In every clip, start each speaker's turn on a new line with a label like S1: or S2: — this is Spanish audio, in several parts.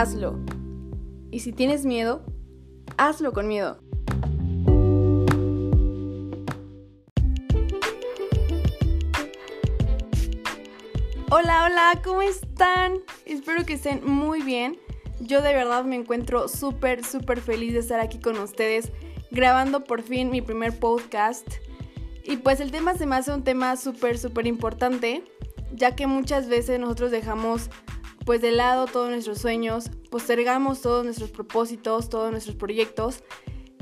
S1: hazlo. Y si tienes miedo, hazlo con miedo. Hola, hola, ¿cómo están? Espero que estén muy bien. Yo de verdad me encuentro súper, súper feliz de estar aquí con ustedes grabando por fin mi primer podcast. Y pues el tema se me hace un tema súper, súper importante, ya que muchas veces nosotros dejamos pues de lado todos nuestros sueños, postergamos todos nuestros propósitos, todos nuestros proyectos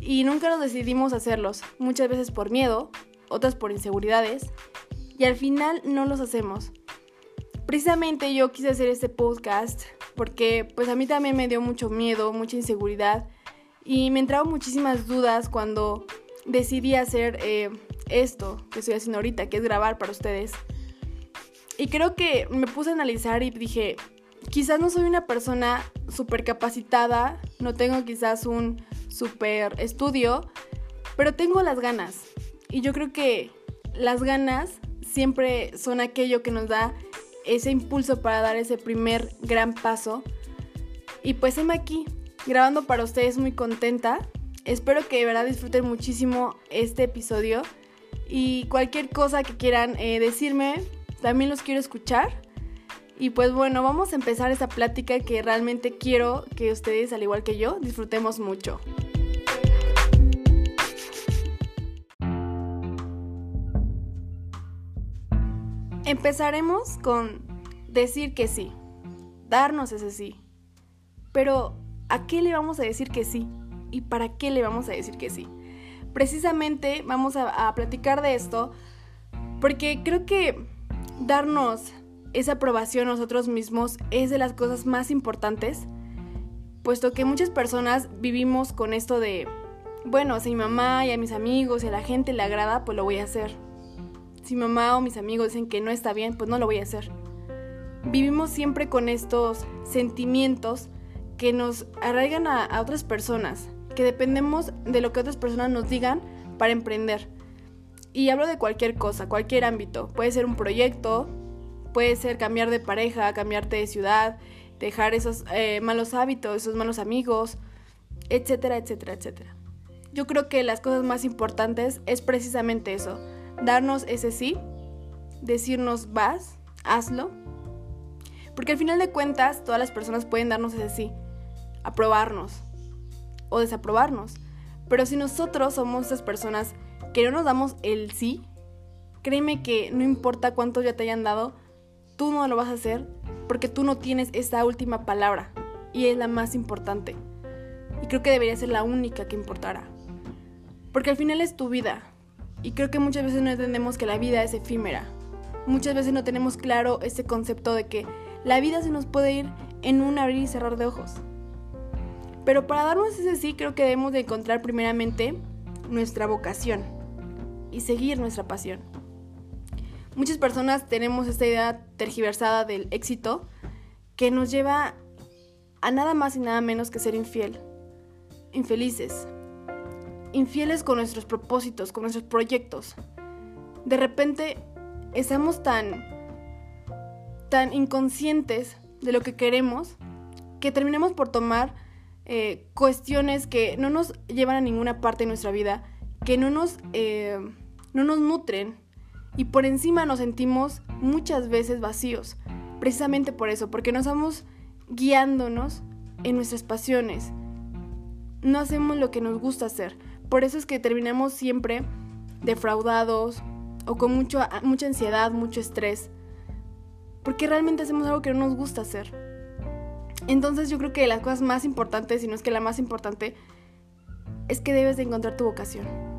S1: y nunca nos decidimos hacerlos, muchas veces por miedo, otras por inseguridades y al final no los hacemos. Precisamente yo quise hacer este podcast porque pues a mí también me dio mucho miedo, mucha inseguridad y me entraron muchísimas dudas cuando decidí hacer eh, esto que estoy haciendo ahorita, que es grabar para ustedes. Y creo que me puse a analizar y dije, quizás no soy una persona súper capacitada, no tengo quizás un súper estudio, pero tengo las ganas. Y yo creo que las ganas siempre son aquello que nos da ese impulso para dar ese primer gran paso. Y pues heme aquí, grabando para ustedes muy contenta. Espero que de verdad disfruten muchísimo este episodio. Y cualquier cosa que quieran eh, decirme, también los quiero escuchar. Y pues bueno, vamos a empezar esta plática que realmente quiero que ustedes, al igual que yo, disfrutemos mucho. Empezaremos con decir que sí, darnos ese sí. Pero, ¿a qué le vamos a decir que sí? ¿Y para qué le vamos a decir que sí? Precisamente vamos a, a platicar de esto porque creo que darnos esa aprobación nosotros mismos es de las cosas más importantes, puesto que muchas personas vivimos con esto de, bueno, si mi mamá y a mis amigos y a la gente le agrada, pues lo voy a hacer. Si mamá o mis amigos dicen que no está bien, pues no lo voy a hacer. Vivimos siempre con estos sentimientos que nos arraigan a otras personas, que dependemos de lo que otras personas nos digan para emprender. Y hablo de cualquier cosa, cualquier ámbito. Puede ser un proyecto, Puede ser cambiar de pareja, cambiarte de ciudad, dejar esos eh, malos hábitos, esos malos amigos, etcétera, etcétera, etcétera. Yo creo que las cosas más importantes es precisamente eso, darnos ese sí, decirnos vas, hazlo, porque al final de cuentas todas las personas pueden darnos ese sí, aprobarnos o desaprobarnos, pero si nosotros somos esas personas que no nos damos el sí, créeme que no importa cuántos ya te hayan dado, tú no lo vas a hacer porque tú no tienes esa última palabra y es la más importante. Y creo que debería ser la única que importará. Porque al final es tu vida. Y creo que muchas veces no entendemos que la vida es efímera. Muchas veces no tenemos claro ese concepto de que la vida se nos puede ir en un abrir y cerrar de ojos. Pero para darnos ese sí, creo que debemos de encontrar primeramente nuestra vocación y seguir nuestra pasión. Muchas personas tenemos esta idea tergiversada del éxito que nos lleva a nada más y nada menos que ser infiel, infelices, infieles con nuestros propósitos, con nuestros proyectos. De repente estamos tan, tan inconscientes de lo que queremos que terminamos por tomar eh, cuestiones que no nos llevan a ninguna parte de nuestra vida, que no nos, eh, no nos nutren, y por encima nos sentimos muchas veces vacíos, precisamente por eso, porque no estamos guiándonos en nuestras pasiones, no hacemos lo que nos gusta hacer, por eso es que terminamos siempre defraudados o con mucho, mucha ansiedad, mucho estrés, porque realmente hacemos algo que no nos gusta hacer. Entonces yo creo que las cosas más importantes, y no es que la más importante, es que debes de encontrar tu vocación.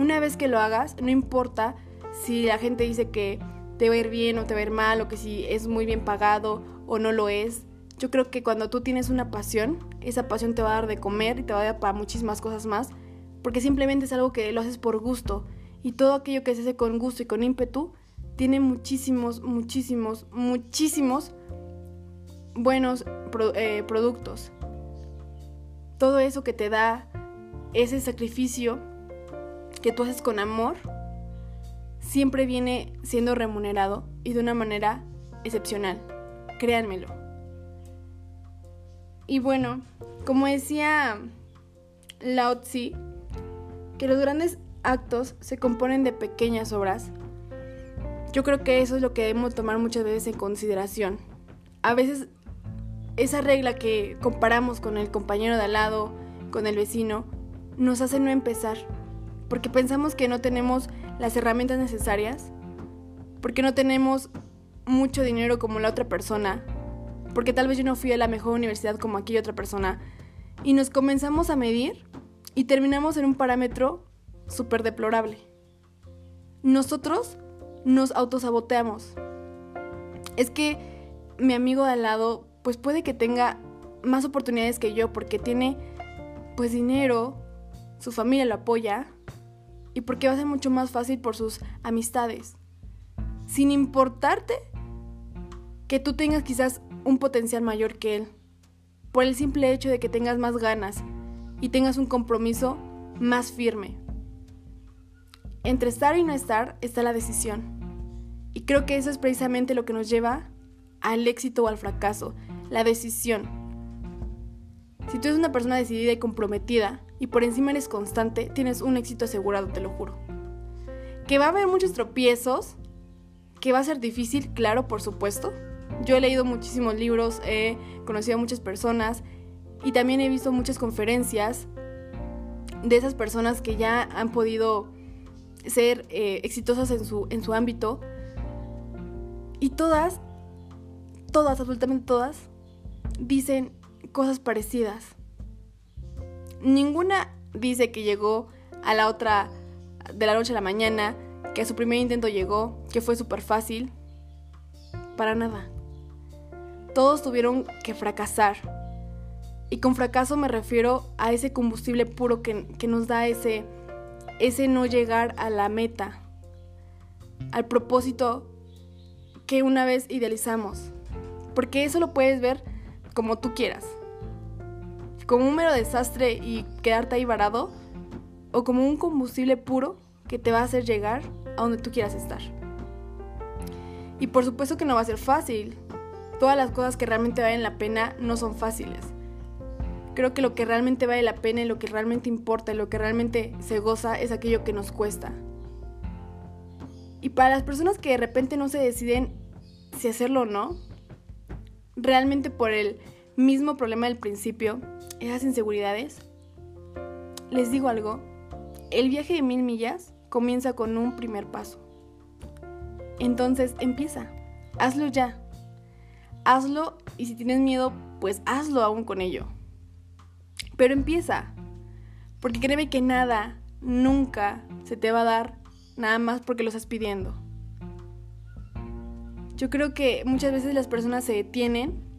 S1: Una vez que lo hagas, no importa si la gente dice que te va a ir bien o te va a ir mal, o que si es muy bien pagado o no lo es. Yo creo que cuando tú tienes una pasión, esa pasión te va a dar de comer y te va a dar para muchísimas cosas más, porque simplemente es algo que lo haces por gusto. Y todo aquello que se hace con gusto y con ímpetu tiene muchísimos, muchísimos, muchísimos buenos eh, productos. Todo eso que te da ese sacrificio que tú haces con amor siempre viene siendo remunerado y de una manera excepcional. Créanmelo. Y bueno, como decía Lao Tzu, que los grandes actos se componen de pequeñas obras, yo creo que eso es lo que debemos tomar muchas veces en consideración. A veces esa regla que comparamos con el compañero de al lado, con el vecino, nos hace no empezar, porque pensamos que no tenemos las herramientas necesarias, porque no tenemos mucho dinero como la otra persona, porque tal vez yo no fui a la mejor universidad como aquella otra persona, y nos comenzamos a medir y terminamos en un parámetro súper deplorable. Nosotros nos autosaboteamos. Es que mi amigo de al lado, pues puede que tenga más oportunidades que yo porque tiene pues dinero, su familia lo apoya y porque va a ser mucho más fácil por sus amistades. Sin importarte que tú tengas quizás un potencial mayor que él, por el simple hecho de que tengas más ganas y tengas un compromiso más firme. Entre estar y no estar está la decisión. Y creo que eso es precisamente lo que nos lleva al éxito o al fracaso, la decisión. Si tú eres una persona decidida y comprometida y por encima eres constante, tienes un éxito asegurado, te lo juro. Que va a haber muchos tropiezos, que va a ser difícil, claro, por supuesto. Yo he leído muchísimos libros, he conocido a muchas personas y también he visto muchas conferencias de esas personas que ya han podido ser eh, exitosas en su, en su ámbito. Y todas, todas, absolutamente todas, dicen cosas parecidas. Ninguna dice que llegó a la otra de la noche a la mañana, que a su primer intento llegó, que fue súper fácil. Para nada. Todos tuvieron que fracasar. Y con fracaso me refiero a ese combustible puro que, que nos da ese, ese no llegar a la meta, al propósito que una vez idealizamos. Porque eso lo puedes ver como tú quieras. Como un mero desastre y quedarte ahí varado, o como un combustible puro que te va a hacer llegar a donde tú quieras estar. Y por supuesto que no va a ser fácil. Todas las cosas que realmente valen la pena no son fáciles creo que lo que realmente vale la pena y lo que realmente importa y lo que realmente se goza es aquello que nos cuesta. Y para las personas que de repente no se deciden si hacerlo o no, realmente por el mismo problema del principio, esas inseguridades, les digo algo, el viaje de mil millas comienza con un primer paso. Entonces empieza, hazlo ya. Hazlo y si tienes miedo, pues hazlo aún con ello. Pero empieza. Porque créeme que nada, nunca se te va a dar nada más porque lo estás pidiendo. Yo creo que muchas veces las personas se detienen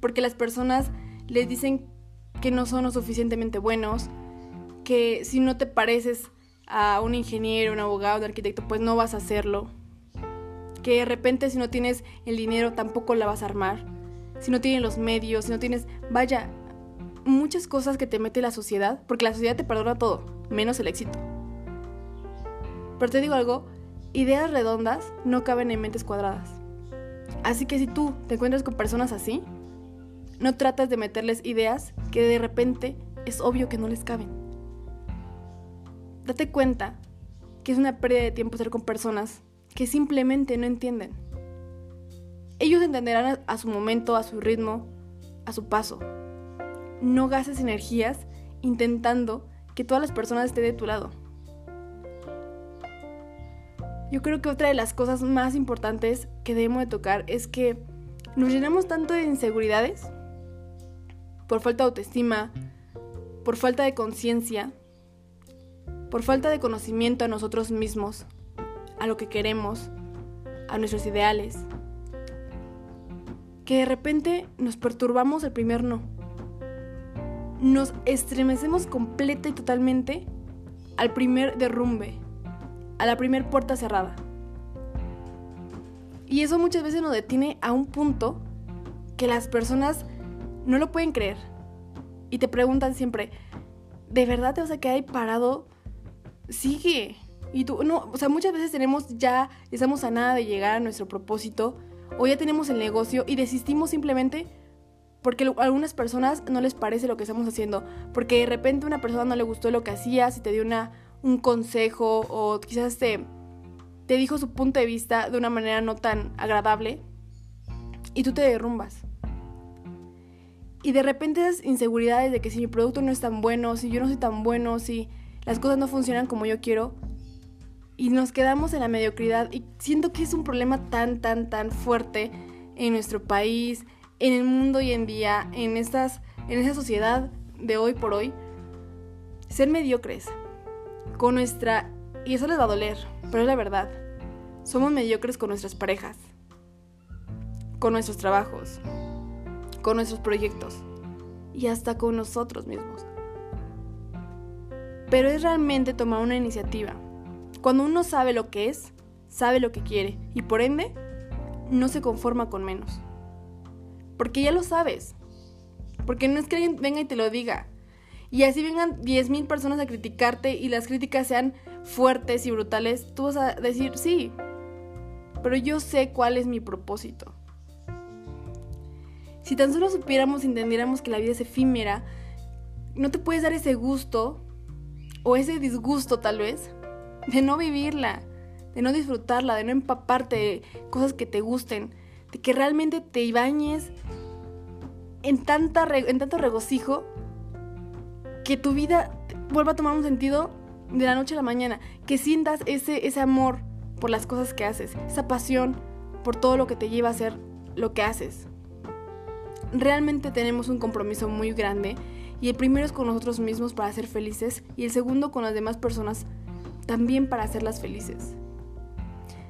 S1: porque las personas les dicen que no son lo suficientemente buenos, que si no te pareces a un ingeniero, un abogado, un arquitecto, pues no vas a hacerlo. Que de repente si no tienes el dinero tampoco la vas a armar. Si no tienes los medios, si no tienes... Vaya, muchas cosas que te mete la sociedad, porque la sociedad te perdona todo, menos el éxito. Pero te digo algo, ideas redondas no caben en mentes cuadradas. Así que si tú te encuentras con personas así, no tratas de meterles ideas que de repente es obvio que no les caben. Date cuenta que es una pérdida de tiempo ser con personas que simplemente no entienden. Ellos entenderán a su momento, a su ritmo, a su paso no gastes energías intentando que todas las personas estén de tu lado. Yo creo que otra de las cosas más importantes que debemos de tocar es que nos llenamos tanto de inseguridades por falta de autoestima, por falta de conciencia, por falta de conocimiento a nosotros mismos, a lo que queremos, a nuestros ideales, que de repente nos perturbamos el primer no nos estremecemos completa y totalmente al primer derrumbe, a la primer puerta cerrada. Y eso muchas veces nos detiene a un punto que las personas no lo pueden creer. Y te preguntan siempre, ¿de verdad te vas a quedar ahí parado? Sigue. Y tú, no, o sea, muchas veces tenemos ya, estamos a nada de llegar a nuestro propósito, o ya tenemos el negocio y desistimos simplemente porque a algunas personas no les parece lo que estamos haciendo, porque de repente una persona no le gustó lo que hacías y te dio una, un consejo o quizás te, te dijo su punto de vista de una manera no tan agradable y tú te derrumbas. Y de repente esas inseguridades de que si mi producto no es tan bueno, si yo no soy tan bueno, si las cosas no funcionan como yo quiero, y nos quedamos en la mediocridad y siento que es un problema tan, tan, tan fuerte en nuestro país, en el mundo hoy en día, en, estas, en esa sociedad de hoy por hoy, ser mediocres con nuestra... Y eso les va a doler, pero es la verdad. Somos mediocres con nuestras parejas, con nuestros trabajos, con nuestros proyectos y hasta con nosotros mismos. Pero es realmente tomar una iniciativa. Cuando uno sabe lo que es, sabe lo que quiere y por ende no se conforma con menos. Porque ya lo sabes. Porque no es que alguien venga y te lo diga. Y así vengan 10.000 personas a criticarte y las críticas sean fuertes y brutales, tú vas a decir, sí, pero yo sé cuál es mi propósito. Si tan solo supiéramos y entendiéramos que la vida es efímera, no te puedes dar ese gusto o ese disgusto tal vez de no vivirla, de no disfrutarla, de no empaparte de cosas que te gusten, de que realmente te bañes en, tanto regocijo que tu vida vuelva a tomar un sentido de la noche a la mañana, que sientas ese, ese amor por las cosas que haces, esa pasión por todo lo que te lleva a hacer lo que haces. Realmente tenemos un compromiso muy grande y el primero es con nosotros mismos para ser felices y el segundo con las demás personas también para hacerlas felices.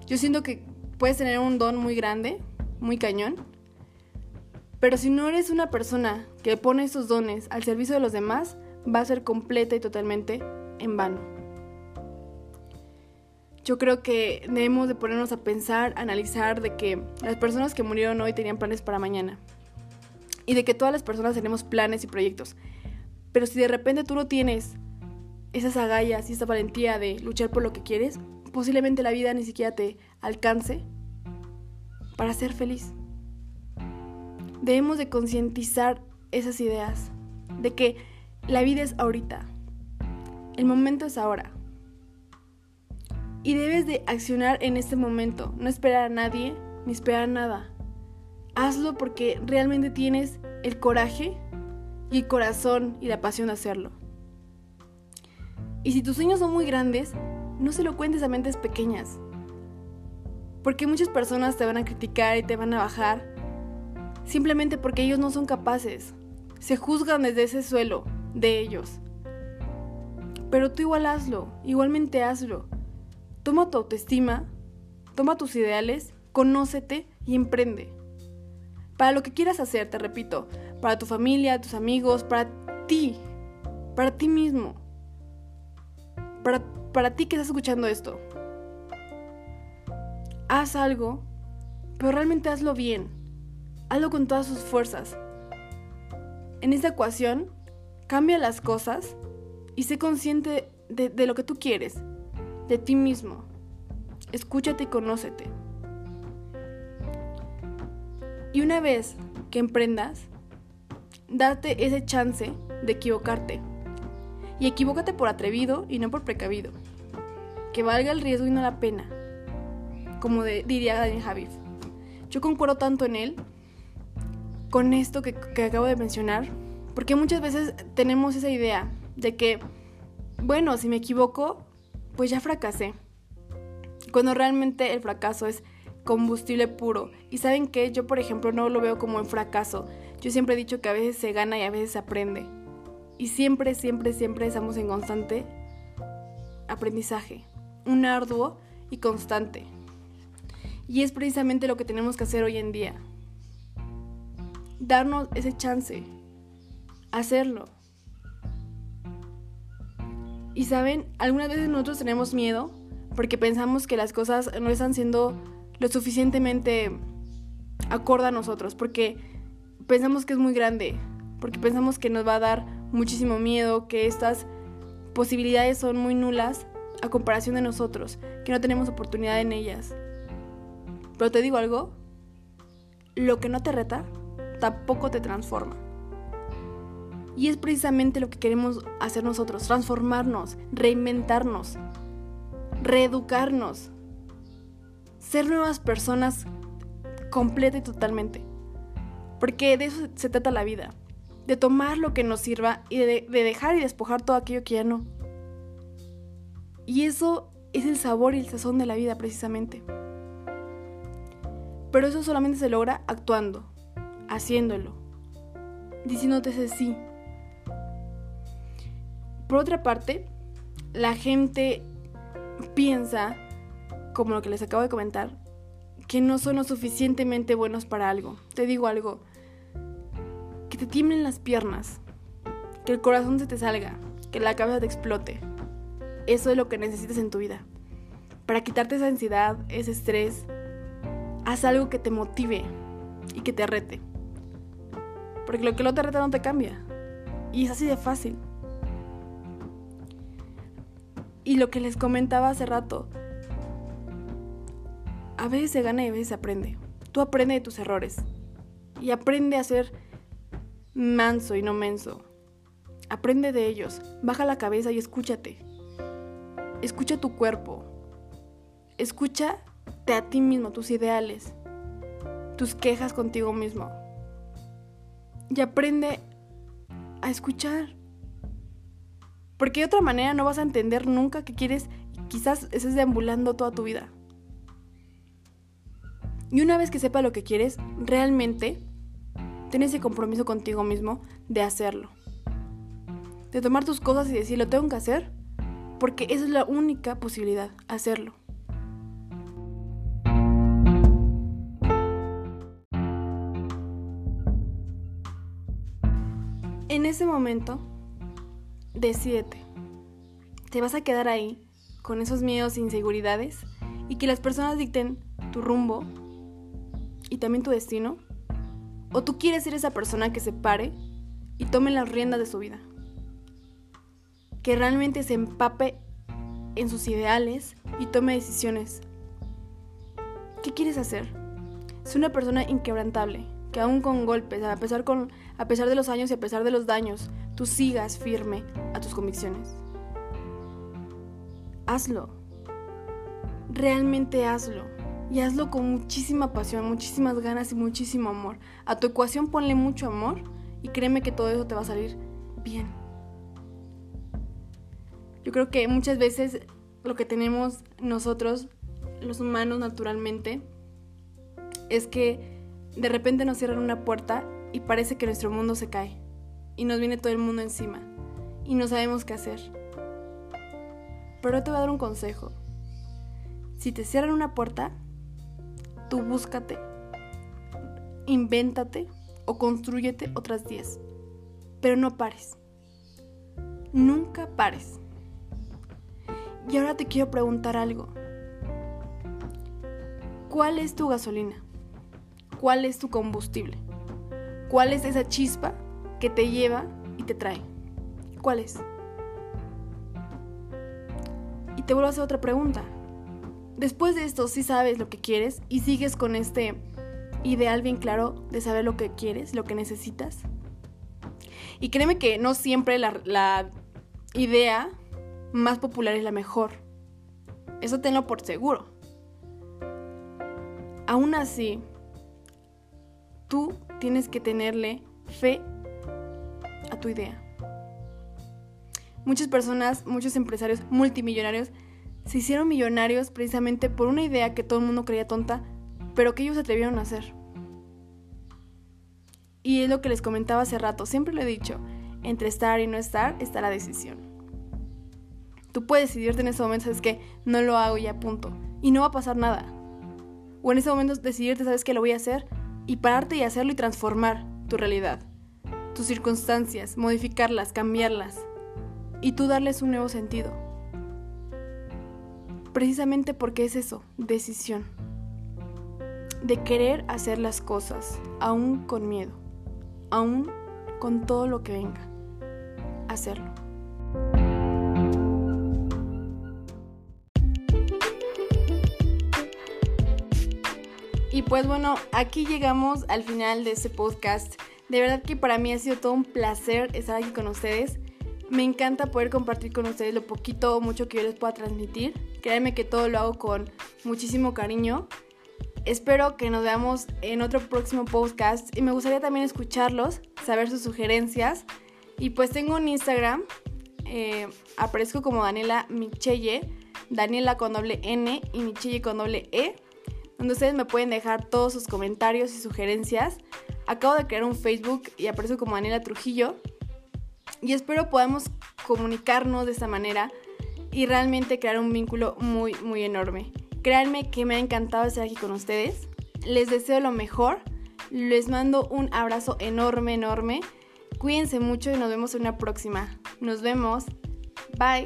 S1: Yo siento que puedes tener un don muy grande, muy cañón, pero si no eres una persona que pone esos dones al servicio de los demás, va a ser completa y totalmente en vano. Yo creo que debemos de ponernos a pensar, analizar de que las personas que murieron hoy tenían planes para mañana. Y de que todas las personas tenemos planes y proyectos. Pero si de repente tú no tienes esas agallas y esa valentía de luchar por lo que quieres, posiblemente la vida ni siquiera te alcance para ser feliz. Debemos de concientizar esas ideas de que la vida es ahorita. El momento es ahora. Y debes de accionar en este momento, no esperar a nadie ni esperar nada. Hazlo porque realmente tienes el coraje y el corazón y la pasión de hacerlo. Y si tus sueños son muy grandes, no se lo cuentes a mentes pequeñas. Porque muchas personas te van a criticar y te van a bajar simplemente porque ellos no son capaces. Se juzgan desde ese suelo de ellos. Pero tú igual hazlo, igualmente hazlo. Toma tu autoestima, toma tus ideales, conócete y emprende. Para lo que quieras hacer, te repito, para tu familia, tus amigos, para ti, para ti mismo para, para ti que estás escuchando esto. Haz algo, pero realmente hazlo bien. Hazlo con todas sus fuerzas. En esta ecuación, cambia las cosas y sé consciente de, de lo que tú quieres, de ti mismo. Escúchate y conócete. Y una vez que emprendas, date ese chance de equivocarte. Y equivócate por atrevido y no por precavido. Que valga el riesgo y no la pena. Como diría Daniel Javid. Yo concuerdo tanto en él con esto que acabo de mencionar. Porque muchas veces tenemos esa idea de que, bueno, si me equivoco, pues ya fracasé. Cuando realmente el fracaso es combustible puro. Y saben que yo, por ejemplo, no lo veo como un fracaso. Yo siempre he dicho que a veces se gana y a veces se aprende. Y siempre, siempre, siempre estamos en constante aprendizaje, un arduo y constante. Y es precisamente lo que tenemos que hacer hoy en día. Darnos ese chance, hacerlo. Y saben, algunas veces nosotros tenemos miedo porque pensamos que las cosas no están siendo lo suficientemente acorde a nosotros, porque pensamos que es muy grande, porque pensamos que nos va a dar muchísimo miedo, que estas posibilidades son muy nulas a comparación de nosotros, que no tenemos oportunidad en ellas. Pero te digo algo, lo que no te reta, tampoco te transforma. Y es precisamente lo que queremos hacer nosotros, transformarnos, reinventarnos, reeducarnos, ser nuevas personas completa y totalmente. Porque de eso se trata la vida, de tomar lo que nos sirva y de, de dejar y despojar todo aquello que ya no. Y eso es el sabor y el sazón de la vida precisamente. Pero eso solamente se logra actuando, haciéndolo, diciéndote ese sí. Por otra parte, la gente piensa, como lo que les acabo de comentar, que no son lo suficientemente buenos para algo. Te digo algo, que te tiemblen las piernas, que el corazón se te salga, que la cabeza te explote. Eso es lo que necesitas en tu vida. Para quitarte esa ansiedad, ese estrés, haz algo que te motive y que te rete. Porque lo que no te reta no te cambia. Y es así de fácil. Y lo que les comentaba hace rato, a veces se gana y a veces se aprende. Tú aprende de tus errores. Y aprende a ser manso y no menso. Aprende de ellos. Baja la cabeza y escúchate. Escucha tu cuerpo. Escúchate a ti mismo, tus ideales, tus quejas contigo mismo. Y aprende a escuchar. Porque de otra manera no vas a entender nunca que quieres quizás estés deambulando toda tu vida. Y una vez que sepa lo que quieres, realmente ten ese compromiso contigo mismo de hacerlo. De tomar tus cosas y decir, lo tengo que hacer, porque esa es la única posibilidad, hacerlo. En ese momento, decídete. ¿Te vas a quedar ahí con esos miedos e inseguridades y que las personas dicten tu rumbo y también tu destino? ¿O tú quieres ser esa persona que se pare y tome las riendas de su vida? Que realmente se empape en sus ideales y tome decisiones. ¿Qué quieres hacer? Es una persona inquebrantable, que aún con golpes, a pesar, con, a pesar de los años y a pesar de los daños, tú sigas firme a tus convicciones. Hazlo. Realmente hazlo. Y hazlo con muchísima pasión, muchísimas ganas y muchísimo amor. A tu ecuación ponle mucho amor y créeme que todo eso te va a salir bien. Yo creo que muchas veces lo que tenemos nosotros, los humanos naturalmente, es que de repente nos cierran una puerta y parece que nuestro mundo se cae y nos viene todo el mundo encima y no sabemos qué hacer. Pero te voy a dar un consejo. Si te cierran una puerta, tú búscate, invéntate o construyete otras 10. Pero no pares. Nunca pares. Y ahora te quiero preguntar algo. ¿Cuál es tu gasolina? ¿Cuál es tu combustible? ¿Cuál es esa chispa que te lleva y te trae? ¿Cuál es? Y te vuelvo a hacer otra pregunta. Después de esto, si sabes lo que quieres y sigues con este ideal bien claro de saber lo que quieres, lo que necesitas. Y créeme que no siempre la, la idea más popular es la mejor. Eso tenlo por seguro. Aún así, tú tienes que tenerle fe a tu idea. Muchas personas, muchos empresarios multimillonarios se hicieron millonarios precisamente por una idea que todo el mundo creía tonta, pero que ellos se atrevieron a hacer. Y es lo que les comentaba hace rato, siempre lo he dicho, entre estar y no estar está la decisión. Tú puedes decidirte en ese momento, sabes que no lo hago y punto, y no va a pasar nada. O en ese momento decidirte, sabes que lo voy a hacer, y pararte y hacerlo y transformar tu realidad, tus circunstancias, modificarlas, cambiarlas, y tú darles un nuevo sentido. Precisamente porque es eso, decisión. De querer hacer las cosas, aún con miedo, aún con todo lo que venga. Hacerlo. Y pues bueno, aquí llegamos al final de este podcast. De verdad que para mí ha sido todo un placer estar aquí con ustedes. Me encanta poder compartir con ustedes lo poquito o mucho que yo les pueda transmitir. Créanme que todo lo hago con muchísimo cariño. Espero que nos veamos en otro próximo podcast y me gustaría también escucharlos, saber sus sugerencias. Y pues tengo un Instagram, eh, aparezco como Daniela Michelle, Daniela con doble N y Michelle con doble E, donde ustedes me pueden dejar todos sus comentarios y sugerencias. Acabo de crear un Facebook y aparezco como Daniela Trujillo y espero podamos comunicarnos de esta manera y realmente crear un vínculo muy, muy enorme. Créanme que me ha encantado estar aquí con ustedes. Les deseo lo mejor. Les mando un abrazo enorme, enorme. Cuídense mucho y nos vemos en una próxima. Nos vemos. Bye.